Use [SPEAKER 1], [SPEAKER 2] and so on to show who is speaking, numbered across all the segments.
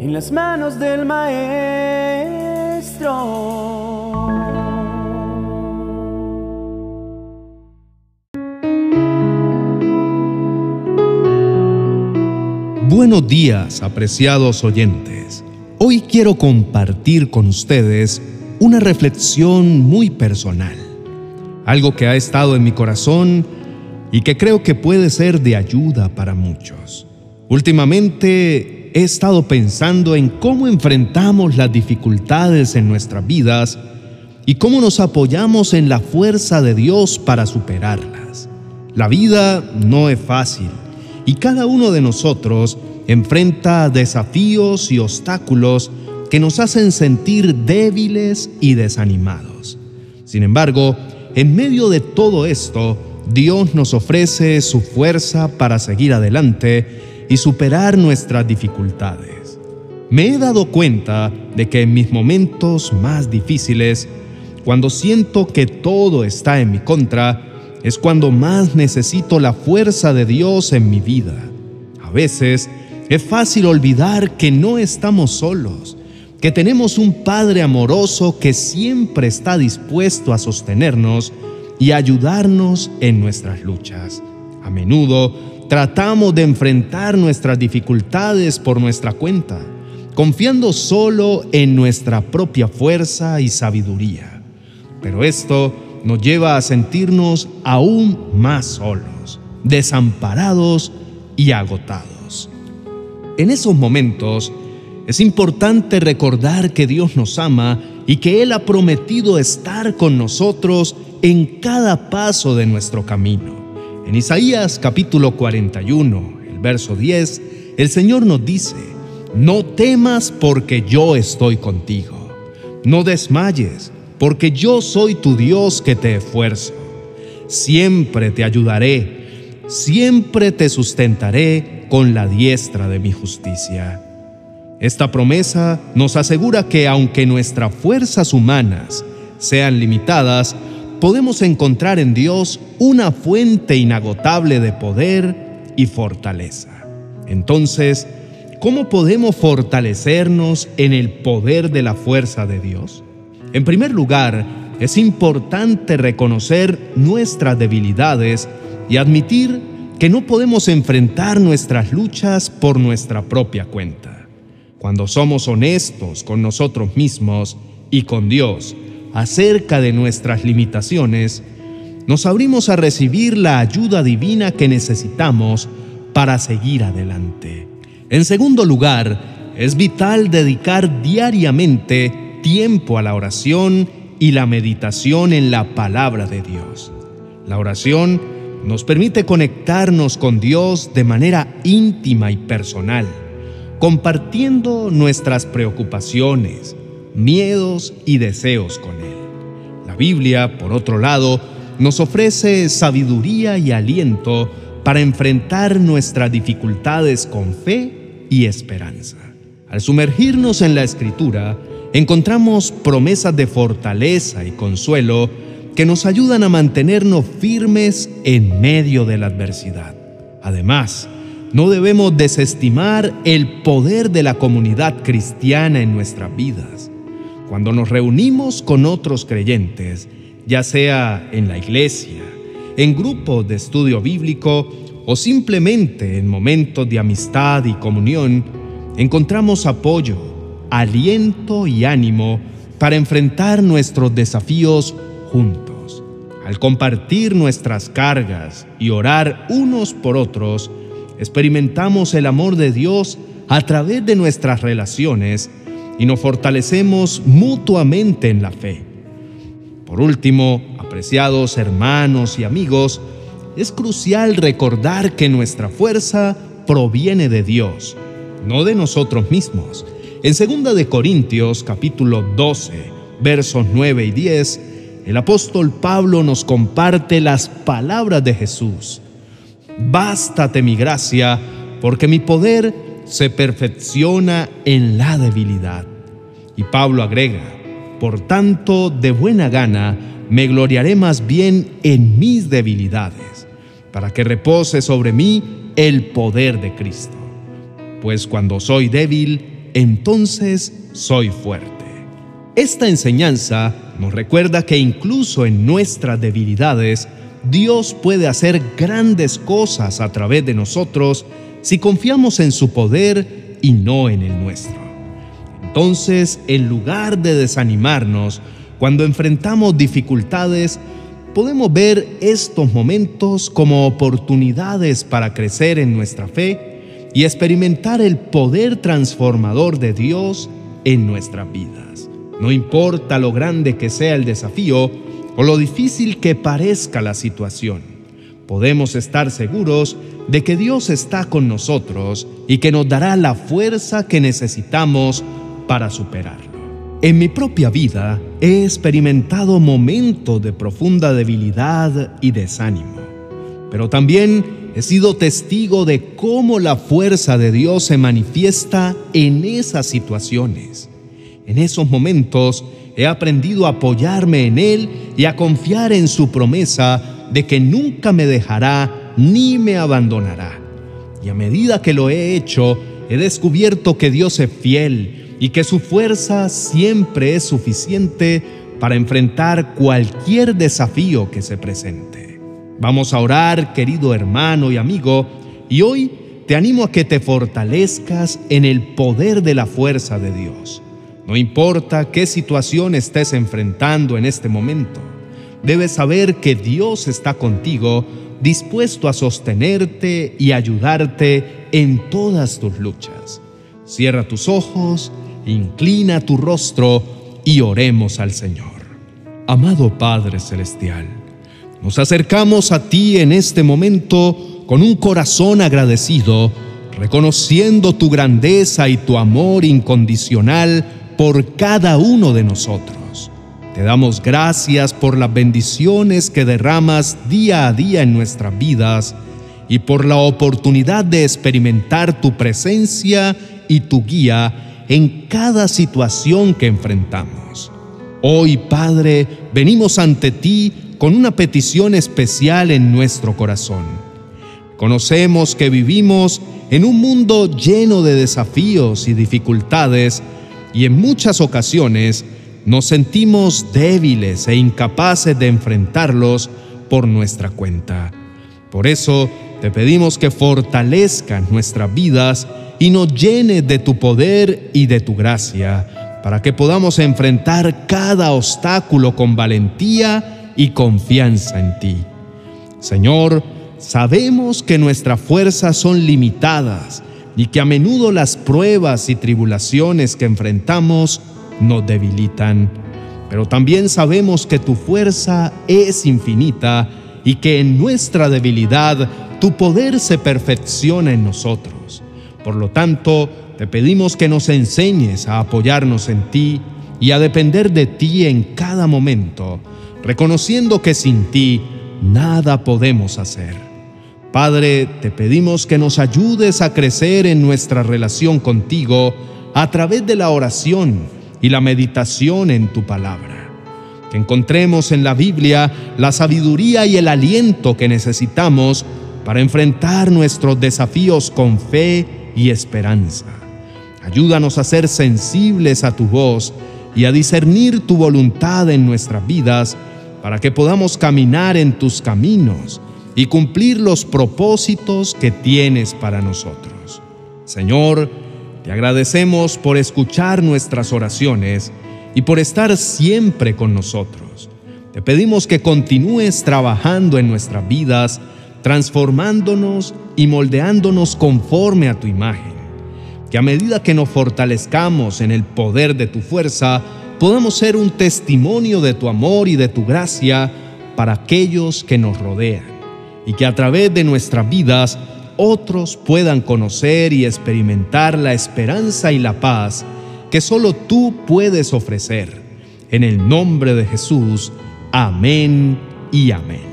[SPEAKER 1] en las manos del Maestro.
[SPEAKER 2] Buenos días, apreciados oyentes. Hoy quiero compartir con ustedes una reflexión muy personal, algo que ha estado en mi corazón y que creo que puede ser de ayuda para muchos. Últimamente he estado pensando en cómo enfrentamos las dificultades en nuestras vidas y cómo nos apoyamos en la fuerza de Dios para superarlas. La vida no es fácil y cada uno de nosotros enfrenta desafíos y obstáculos que nos hacen sentir débiles y desanimados. Sin embargo, en medio de todo esto, Dios nos ofrece su fuerza para seguir adelante y superar nuestras dificultades. Me he dado cuenta de que en mis momentos más difíciles, cuando siento que todo está en mi contra, es cuando más necesito la fuerza de Dios en mi vida. A veces es fácil olvidar que no estamos solos, que tenemos un Padre amoroso que siempre está dispuesto a sostenernos y ayudarnos en nuestras luchas. A menudo tratamos de enfrentar nuestras dificultades por nuestra cuenta, confiando solo en nuestra propia fuerza y sabiduría. Pero esto nos lleva a sentirnos aún más solos, desamparados y agotados. En esos momentos es importante recordar que Dios nos ama y que Él ha prometido estar con nosotros en cada paso de nuestro camino. En Isaías capítulo 41, el verso 10, el Señor nos dice, no temas porque yo estoy contigo, no desmayes porque yo soy tu Dios que te esfuerzo. Siempre te ayudaré, siempre te sustentaré con la diestra de mi justicia. Esta promesa nos asegura que aunque nuestras fuerzas humanas sean limitadas, podemos encontrar en Dios una fuente inagotable de poder y fortaleza. Entonces, ¿cómo podemos fortalecernos en el poder de la fuerza de Dios? En primer lugar, es importante reconocer nuestras debilidades y admitir que no podemos enfrentar nuestras luchas por nuestra propia cuenta. Cuando somos honestos con nosotros mismos y con Dios acerca de nuestras limitaciones, nos abrimos a recibir la ayuda divina que necesitamos para seguir adelante. En segundo lugar, es vital dedicar diariamente tiempo a la oración y la meditación en la palabra de Dios. La oración nos permite conectarnos con Dios de manera íntima y personal, compartiendo nuestras preocupaciones, miedos y deseos con Él. La Biblia, por otro lado, nos ofrece sabiduría y aliento para enfrentar nuestras dificultades con fe y esperanza. Al sumergirnos en la Escritura, encontramos promesas de fortaleza y consuelo que nos ayudan a mantenernos firmes en medio de la adversidad. Además, no debemos desestimar el poder de la comunidad cristiana en nuestras vidas. Cuando nos reunimos con otros creyentes, ya sea en la iglesia, en grupos de estudio bíblico o simplemente en momentos de amistad y comunión, encontramos apoyo, aliento y ánimo para enfrentar nuestros desafíos juntos. Al compartir nuestras cargas y orar unos por otros, experimentamos el amor de Dios a través de nuestras relaciones y nos fortalecemos mutuamente en la fe. Por último, apreciados hermanos y amigos, es crucial recordar que nuestra fuerza proviene de Dios, no de nosotros mismos, en 2 de Corintios capítulo 12, versos 9 y 10, el apóstol Pablo nos comparte las palabras de Jesús. Bástate mi gracia, porque mi poder se perfecciona en la debilidad. Y Pablo agrega, por tanto, de buena gana, me gloriaré más bien en mis debilidades, para que repose sobre mí el poder de Cristo. Pues cuando soy débil, entonces soy fuerte. Esta enseñanza nos recuerda que incluso en nuestras debilidades, Dios puede hacer grandes cosas a través de nosotros si confiamos en su poder y no en el nuestro. Entonces, en lugar de desanimarnos, cuando enfrentamos dificultades, podemos ver estos momentos como oportunidades para crecer en nuestra fe y experimentar el poder transformador de Dios en nuestras vidas. No importa lo grande que sea el desafío o lo difícil que parezca la situación, podemos estar seguros de que Dios está con nosotros y que nos dará la fuerza que necesitamos para superarlo. En mi propia vida he experimentado momentos de profunda debilidad y desánimo, pero también he sido testigo de cómo la fuerza de Dios se manifiesta en esas situaciones. En esos momentos he aprendido a apoyarme en Él y a confiar en su promesa de que nunca me dejará ni me abandonará. Y a medida que lo he hecho, he descubierto que Dios es fiel y que su fuerza siempre es suficiente para enfrentar cualquier desafío que se presente. Vamos a orar, querido hermano y amigo, y hoy te animo a que te fortalezcas en el poder de la fuerza de Dios. No importa qué situación estés enfrentando en este momento, debes saber que Dios está contigo, dispuesto a sostenerte y ayudarte en todas tus luchas. Cierra tus ojos, inclina tu rostro y oremos al Señor. Amado Padre Celestial, nos acercamos a ti en este momento con un corazón agradecido, reconociendo tu grandeza y tu amor incondicional por cada uno de nosotros. Te damos gracias por las bendiciones que derramas día a día en nuestras vidas y por la oportunidad de experimentar tu presencia y tu guía en cada situación que enfrentamos. Hoy, Padre, venimos ante ti con una petición especial en nuestro corazón. Conocemos que vivimos en un mundo lleno de desafíos y dificultades y en muchas ocasiones nos sentimos débiles e incapaces de enfrentarlos por nuestra cuenta. Por eso te pedimos que fortalezcas nuestras vidas y nos llenes de tu poder y de tu gracia, para que podamos enfrentar cada obstáculo con valentía y confianza en ti. Señor, sabemos que nuestras fuerzas son limitadas, y que a menudo las pruebas y tribulaciones que enfrentamos nos debilitan. Pero también sabemos que tu fuerza es infinita y que en nuestra debilidad tu poder se perfecciona en nosotros. Por lo tanto, te pedimos que nos enseñes a apoyarnos en ti y a depender de ti en cada momento, reconociendo que sin ti nada podemos hacer. Padre, te pedimos que nos ayudes a crecer en nuestra relación contigo a través de la oración y la meditación en tu palabra. Que encontremos en la Biblia la sabiduría y el aliento que necesitamos para enfrentar nuestros desafíos con fe y esperanza. Ayúdanos a ser sensibles a tu voz y a discernir tu voluntad en nuestras vidas para que podamos caminar en tus caminos y cumplir los propósitos que tienes para nosotros. Señor, te agradecemos por escuchar nuestras oraciones y por estar siempre con nosotros. Te pedimos que continúes trabajando en nuestras vidas, transformándonos y moldeándonos conforme a tu imagen. Que a medida que nos fortalezcamos en el poder de tu fuerza, podamos ser un testimonio de tu amor y de tu gracia para aquellos que nos rodean y que a través de nuestras vidas otros puedan conocer y experimentar la esperanza y la paz que solo tú puedes ofrecer. En el nombre de Jesús, amén y amén.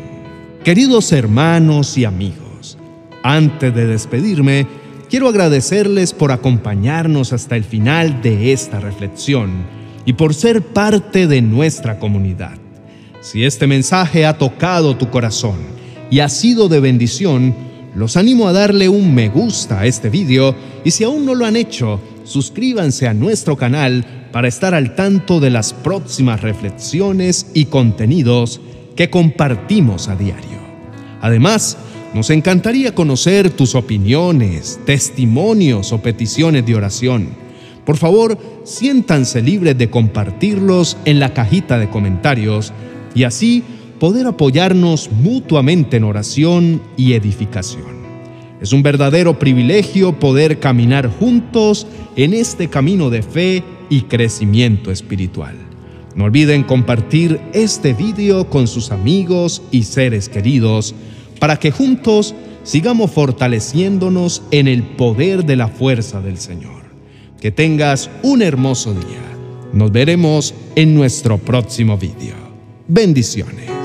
[SPEAKER 2] Queridos hermanos y amigos, antes de despedirme, quiero agradecerles por acompañarnos hasta el final de esta reflexión y por ser parte de nuestra comunidad. Si este mensaje ha tocado tu corazón, y ha sido de bendición, los animo a darle un me gusta a este video y si aún no lo han hecho, suscríbanse a nuestro canal para estar al tanto de las próximas reflexiones y contenidos que compartimos a diario. Además, nos encantaría conocer tus opiniones, testimonios o peticiones de oración. Por favor, siéntanse libres de compartirlos en la cajita de comentarios y así poder apoyarnos mutuamente en oración y edificación. Es un verdadero privilegio poder caminar juntos en este camino de fe y crecimiento espiritual. No olviden compartir este video con sus amigos y seres queridos para que juntos sigamos fortaleciéndonos en el poder de la fuerza del Señor. Que tengas un hermoso día. Nos veremos en nuestro próximo video. Bendiciones.